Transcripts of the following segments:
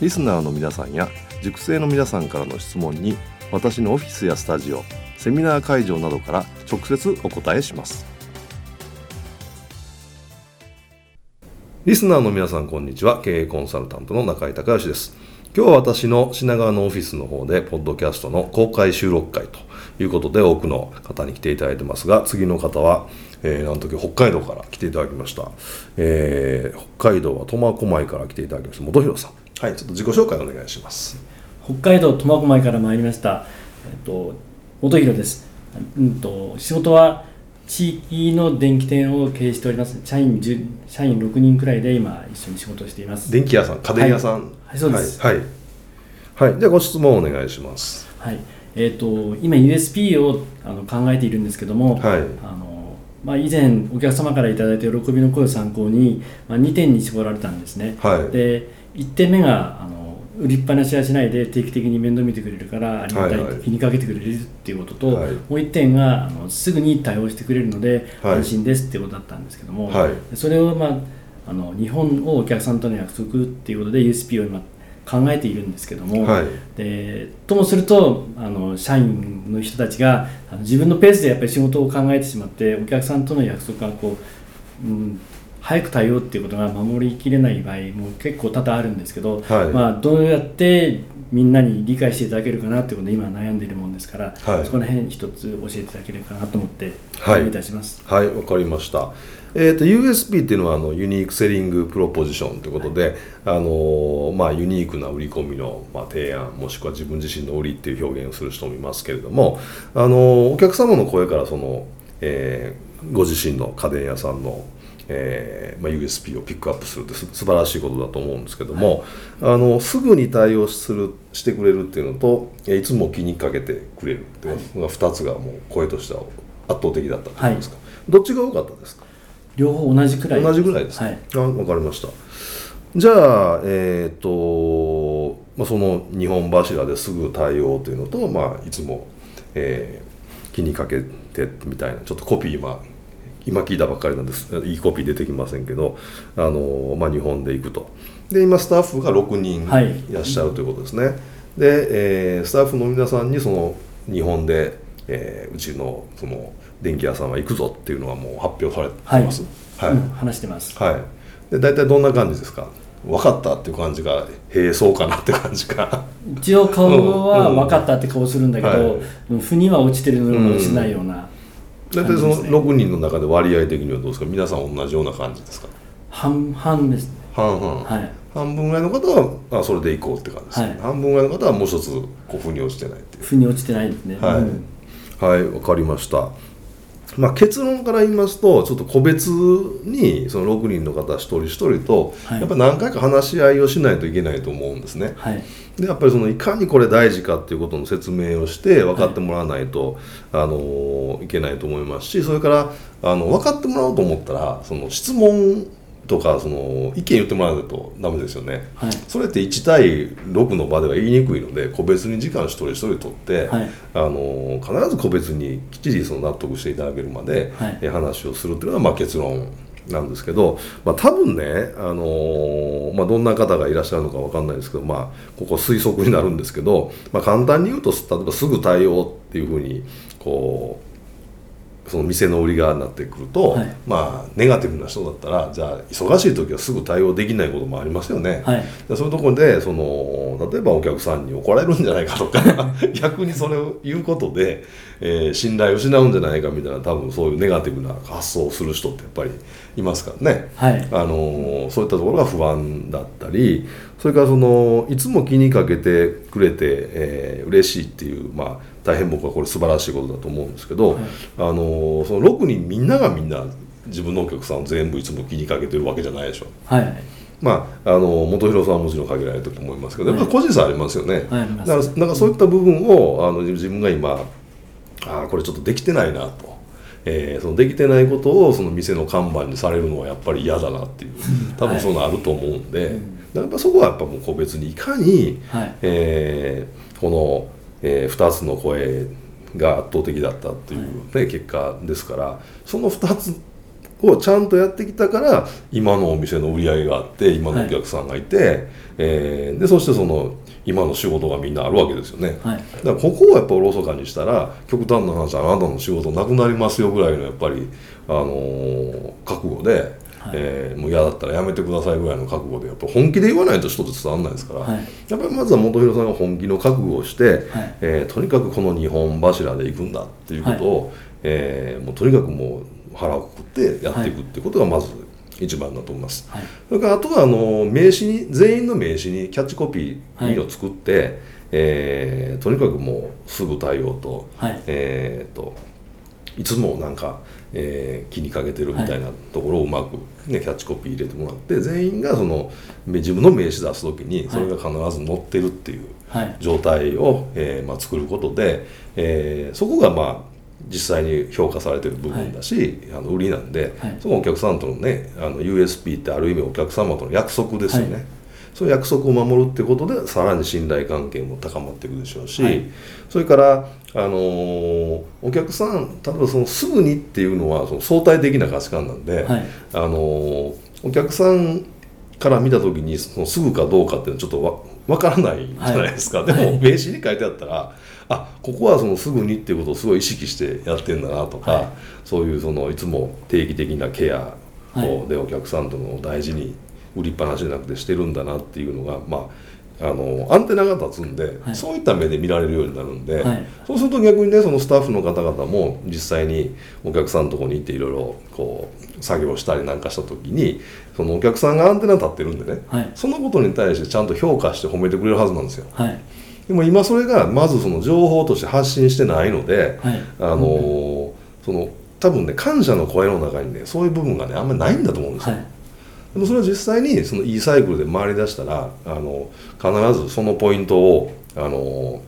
リスナーの皆さんや塾生の皆さんからの質問に私のオフィスやスタジオセミナー会場などから直接お答えします。リスナーの皆さんこんにちは。経営コンサルタントの中井隆義です。今日は私の品川のオフィスの方でポッドキャストの公開収録会ということで多くの方に来ていただいてますが次の方は、えー、なんと北海道から来ていただきました、えー、北海道は苫小牧から来ていただきました。本広さん。はいちょっと自己紹介お願いします。北海道苫小牧から参りました、えっと、本広です、うんと、仕事は地域の電気店を経営しております。社員社員6人くらいで今一緒に仕事をしています。電気屋さん家電屋さん、はい、はい、そうです。はい、はい、ではご質問お願いします。はい。えーと、今 USP をあの考えているんですけども、はい、あのまあ、以前お客様から頂いた喜びの声を参考に、まあ、2点に絞られたんですね、はい、で1点目があの売りっぱなしはしないで定期的に面倒見てくれるからありがたい、はいはい、気にかけてくれるっていうことと、はい、もう一点があのすぐに対応してくれるので安心ですっていうことだったんですけども、はい、それを、まあ、あの日本をお客さんとの約束っていうことで USP を今考えているんですけども、はい、でともするとあの社員の人たちがあの自分のペースでやっぱり仕事を考えてしまってお客さんとの約束がこう、うん、早く対応っていうことが守りきれない場合も結構多々あるんですけど、はい、まあ、どうやってみんなに理解していただけるかなっていうことで今悩んでいるもんですから、はい、そこら辺一つ教えていただけるかなと思ってお願いいたします。はいわ、はい、かりました。えーと、USP っていうのはあのユニークセリングプロポジションということで、はい、あのまあ、ユニークな売り込みの、まあ、提案もしくは自分自身の売りっていう表現をする人もいますけれどもあのお客様の声からその、えー、ご自身の家電屋さんのえーまあ、USP をピックアップするってす素晴らしいことだと思うんですけども、はい、あのすぐに対応するしてくれるっていうのといつも気にかけてくれるっていうのが2つがもう声としては圧倒的だったというんですか、はい、どっちが多かったですか？両方同じくらい同じぐらいですか、はい、あ分かりました。じゃあえっ、ー、と、まあ、その2本柱ですぐ対応というのと、まあ、いつも、えー、気にかけてみたいなちょっとコピー今今聞いたばっかりなんです。いいコピー出てきませんけどあの、まあ、日本で行くと。で今スタッフが6人い。らっしゃるということですね、はい、で、えー、スタッフの皆さんにその日本で、えー、うちのその電気屋さんは行くぞっていうのはもう発表されてます、はい、はい。うん、話してます。はい。で大体どんな感じですか？分かったっていう感じがへえそうかなって感じか。一応顔は分かったって顔するんだけど、うん、腑には落ちてるのが落ちないような、大体その6人の中で割合的にはどうですか？皆さん同じような感じですか？半々ですね。半々、はい、半分ぐらいの方はあそれでいこうって感じです、ね、はい、半分ぐらいの方はもう一つこう腑に落ちてないっていう。腑に落ちてないですね。はい、うん、はい、分かりましたまあ、結論から言いますとちょっと個別にその6人の方一人一人とやっぱ何回か話し合いをしないといけないと思うんですね。はい、でやっぱりそのいかにこれ大事かっていうことの説明をして分かってもらわないと、はい、あのいけないと思いますしそれからあの分かってもらおうと思ったらその質問とかその意見言ってもらわないとダメですよね、はい、それって1対6の場では言いにくいので個別に時間一人一人取って、はい、あの必ず個別にきっちりその納得していただけるまで、はい、話をするっていうのがまあ結論なんですけど、まあ、多分ね、あのまあ、どんな方がいらっしゃるのか分かんないですけど、まあ、ここ推測になるんですけど、まあ、簡単に言うと例えばすぐ対応っていうふうにこうその店の売り側になってくると、はい、まあネガティブな人だったらじゃあ忙しい時はすぐ対応できないこともありますよね、はい、そういうところでその例えばお客さんに怒られるんじゃないかとか 逆にそれを言うことで、えー、信頼を失うんじゃないかみたいな多分そういうネガティブな発想をする人ってやっぱりいますからね、はい、あのそういったところが不安だったりそれからそのいつも気にかけてくれて、えー、嬉しいっていう、まあ、大変僕はこれ素晴らしいことだと思うんですけど、はい、あのその6人みんながみんな自分のお客さんを全部いつも気にかけてるわけじゃないでしょ。はい。まあ、あの元弘さんはもちろん限られてると思いますけど、やっぱ個人差ありますよね、はい、だからなんかそういった部分をあの自分が今ああこれちょっとできてないなと、えー、そのできてないことをその店の看板にされるのはやっぱり嫌だなっていう。多分そういうのあると思うんで、はい、やっぱそこはやっぱもう個別にいかに、はい、えー、この、えー、2つの声が圧倒的だったっていうね、はい、結果ですからその2つをちゃんとやってきたから今のお店の売り上げがあって今のお客さんがいて、はい、えー、でそしてその今の仕事がみんなあるわけですよね、はい、だからここをやっぱおろそかにしたら極端な話あなたの仕事なくなりますよぐらいのやっぱり、あのー、覚悟ではい、えー、もう嫌だったらやめてくださいぐらいの覚悟でやっぱ本気で言わないと人と伝わらないですから、はい、やっぱりまずは本弘さんが本気の覚悟をして、はい、えー、とにかくこの日本柱で行くんだっていうことを、はい、えー、もうとにかくもう腹をくくってやっていくっていうことがまず一番だと思います、はい、それからあとはあの名刺に全員の名刺にキャッチコピーを作って、はい、えー、とにかくもうすぐ対応と,、はい、えーといつもなんかえー、気にかけてるみたいなところをうまく、ね、キャッチコピー入れてもらって全員がその自分の名刺出す時にそれが必ず載ってるっていう状態を、えーまあ、作ることで、えー、そこがまあ実際に評価されてる部分だし、はい、あの売りなんで、はい、そのお客さんとのねあの USP ってある意味お客様との約束ですよね。はいその約束を守るってことでさらに信頼関係も高まっていくでしょうし、はい、それからあのー、お客さん例えばそのすぐにっていうのはその相対的な価値観なんで、はい、あのー、お客さんから見た時にそのすぐかどうかっていうのはちょっとわ分からないじゃないですか、はい、でも名刺に書いてあったらあここはそのすぐにっていうことをすごい意識してやってんだなとか、そういうそのいつも定期的なケアをでお客さんとの大事に売りっぱなしじゃなくてしてるんだなっていうのがまああのアンテナが立つんで、はい、そういった目で見られるようになるんで、はい、そうすると逆にねそのスタッフの方々も実際にお客さんのとこに行っていろいろこう作業したりなんかした時にそのお客さんがアンテナ立ってるんでね、はい、そのことに対してちゃんと評価して褒めてくれるはずなんですよ。でも今それがまずその情報として発信してないので、あのその多分ね感謝の声の中にねそういう部分がねあんまりないんだと思うんですよ。でもそれは実際にその E サイクルで回り出したらあの必ずそのポイントをあの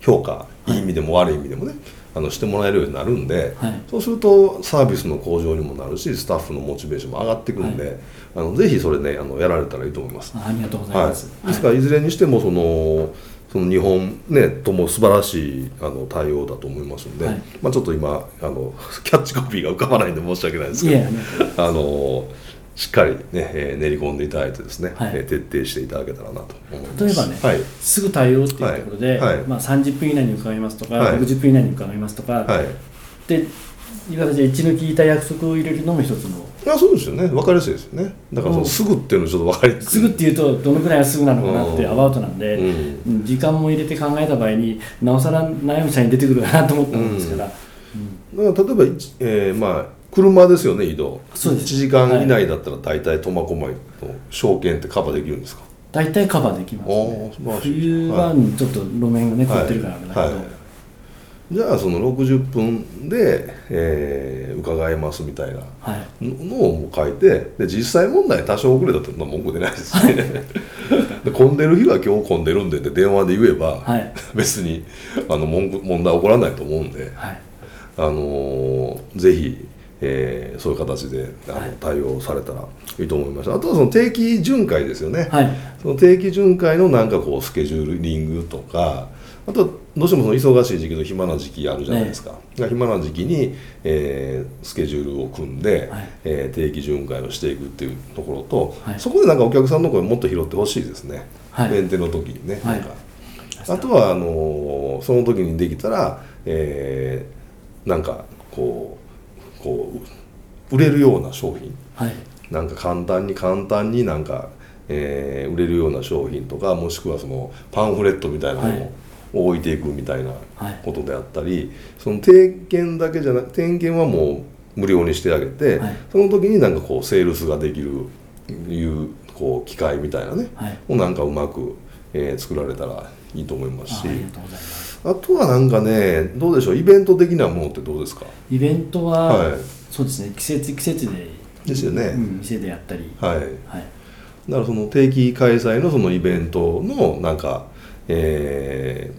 評価い。い意味でも悪い意味でもね、あのしてもらえるようになるんで、はい、そうするとサービスの向上にもなるしスタッフのモチベーションも上がってくるんで、はい、あのぜひそれねあのやられたらいいと思います。ありがとうございます、はい、ですからい。ずれにしてもそのその日本、ね、とも素晴らしいあの対応だと思いますので、まあ、ちょっと今あのキャッチコピーが浮かばないんで申し訳ないですけどあのしっかりね、えー、練り込んでいただいてですね、はい、えー、徹底していただけたらなと例えばね、はい、すぐ対応っていうところで、はい、まあ、30分以内に伺いますとか、はい、60分以内に伺いますとか、はい、でいう形で一抜きいた約束を入れるのも一つのあそうですよね。分かりやすいですよね。だからそのすぐっていうのちょっと分かりやすい。すぐっていうとどのくらいがすぐなのかなってアバウトなんで、うん、時間も入れて考えた場合になおさら悩む社員出てくるかなと思ったんですから、うん、だから例えば、えー、まあ車ですよね移動。そうです。1時間以内だったら大体苫小牧の証券ってカバーできるんですか？大体カバーできますね。冬場にちょっと路面がね凍ってるからだけど、はい。はい。じゃあその60分で、えー、伺えますみたいなのを書いてで実際問題多少遅れたって文句出ないですね、で混んでる日は今日混んでるんでって電話で言えば、はい、別にあの問問題起こらないと思うんで、はい、あのー、ぜひえー、そういう形であの、はい、対応されたらいいと思います。あとはその定期巡回ですよね、はい、その定期巡回のなんかこうスケジューリングとかあとどうしてもその忙しい時期と暇な時期あるじゃないですか、ね、暇な時期に、えー、スケジュールを組んで、はい、えー、定期巡回をしていくっていうところと、はい、そこでなんかお客さんの声もっと拾ってほしいですね、はい、メンテの時にね、なんか。あとはあのー、その時にできたら、えー、なんかこうこう売れるような商品、はい、なんか簡単に簡単になんか、えー、売れるような商品とかもしくはそのパンフレットみたいなものを置いていくみたいなことであったり、はい、その定検だけじゃなく点検はもう無料にしてあげて、はい、その時になんかこうセールスができるいうこう機械みたいなね、はい、をなんかうまく、えー、作られたらいいと思いますしあとはなんかねどうでしょう？イベント的なものってどうですか？イベントは、はい、そうですね。季節季節でですよね、うん、店でやったり。はい、はい、だからその定期開催のそのイベントのなんかえ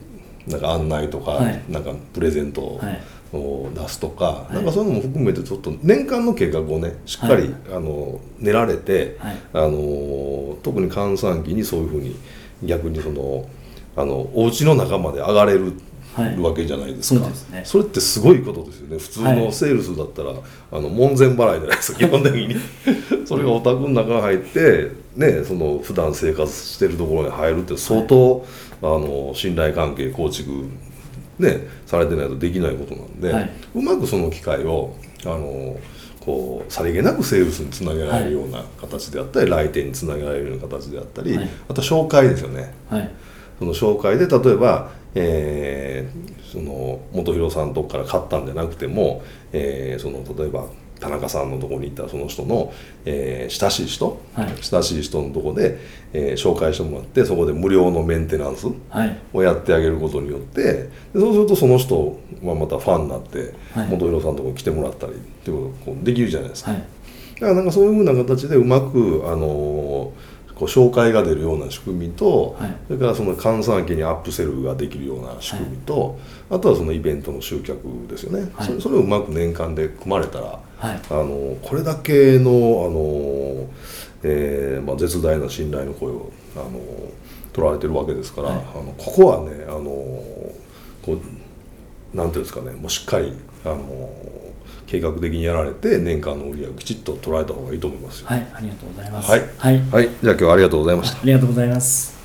ー、なんか案内とか、はい、なんかプレゼント、はい。を出すとか、はい、なんかそういうのも含めてちょっと年間の計画をねしっかり、はい、あの練られて、はい、あの特に閑散期にそういうふうに逆にそのあのお家の中まで上がれるわけじゃないですか、そね、それってすごいことですよね。普通のセールスだったら、あの門前払いじゃないですか 基本的に。それがお宅の中に入ってねその普段生活してるところに入るって相当、あの信頼関係構築ね、されてないとできないことなんで、はい、うまくその機会をあのこうさりげなくセールスにつなげられるような形であったり、はい、来店につなげられるような形であったり、はい、あと紹介ですよね、その紹介で例えば、えー、その元弘さんのとこから買ったんじゃなくても、えー、その例えば田中さんのとこに行ったらその人の、えー、親しい人、はい、親しい人のとこで、えー、紹介してもらってそこで無料のメンテナンスをやってあげることによって、はい、そうするとその人はまたファンになって、はい、元弘さんのとこに来てもらったりっていうことができるじゃないですか。だからなんかそういうふうな形でうまくあのーこう紹介が出るような仕組みと、はい、それからその閑散期にアップセルができるような仕組みと、はい、あとはそのイベントの集客ですよね、はい、それそれをうまく年間で組まれたら、あのこれだけのあの、えーまあ、絶大な信頼の声をあの取られてるわけですから、あのここはねあのこうなんていうんですかねもうしっかりあの計画的にやられて年間の売り上げをきちっと捉えた方がいいと思いますはいありがとうございます。はい、はい、はい、じゃあ今日はありがとうございました。ありがとうございます。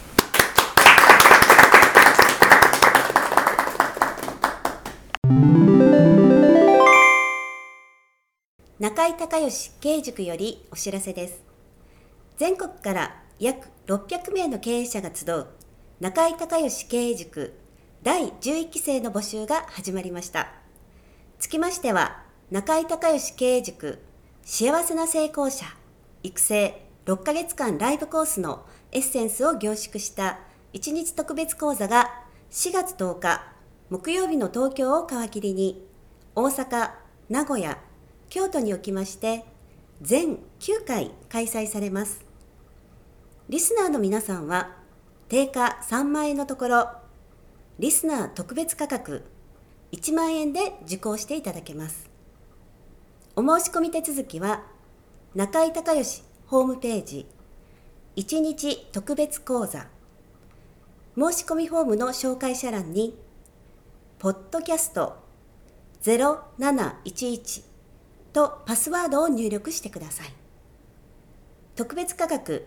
中井隆義経営塾よりお知らせです。全国から約600名の経営者が集う中井隆義経営塾第11期生の募集が始まりました。つきましては中井隆義経営塾幸せな成功者育成6ヶ月間ライブコースのエッセンスを凝縮した1日特別講座が4月10日木曜日の東京を皮切りに大阪、名古屋、京都におきまして全9回開催されます。リスナーの皆さんは定価3万円のところリスナー特別価格1万円で受講していただけます。お申し込み手続きは中井隆義ホームページ1日特別講座申し込みフォームの紹介者欄にポッドキャスト0711とパスワードを入力してください。特別価格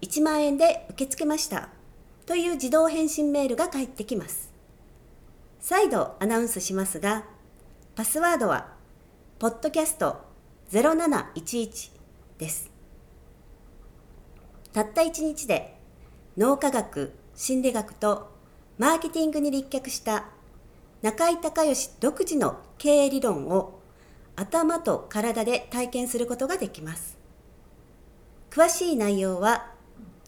1万円で受け付けましたという自動返信メールが返ってきます。再度アナウンスしますがパスワードはポッドキャスト0711です。たった1日で脳科学、心理学とマーケティングに立脚した中井隆義独自の経営理論を頭と体で体験することができます。詳しい内容は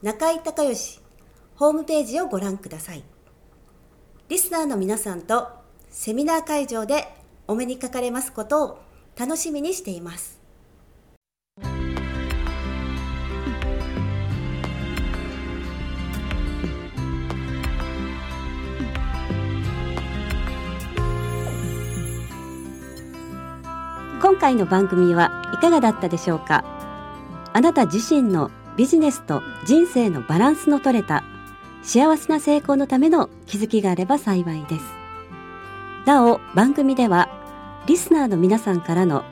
中井隆義ホームページをご覧ください。リスナーの皆さんとセミナー会場でお目にかかれますことを楽しみにしています。今回の番組はいかがだったでしょうか？あなた自身のビジネスと人生のバランスの取れた幸せな成功のための気づきがあれば幸いですなお番組ではリスナーの皆さんからの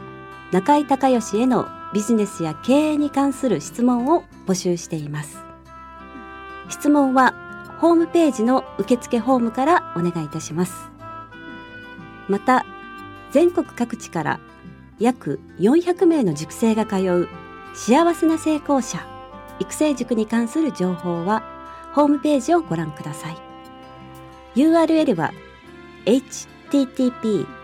中井隆義へのビジネスや経営に関する質問を募集しています。質問はホームページの受付フォームからお願いいたします。また全国各地から約400名の塾生が通う幸せな成功者育成塾に関する情報はホームページをご覧ください。URL は http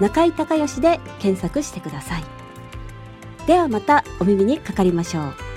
中井隆義で検索してください。ではまたお耳にかかりましょう。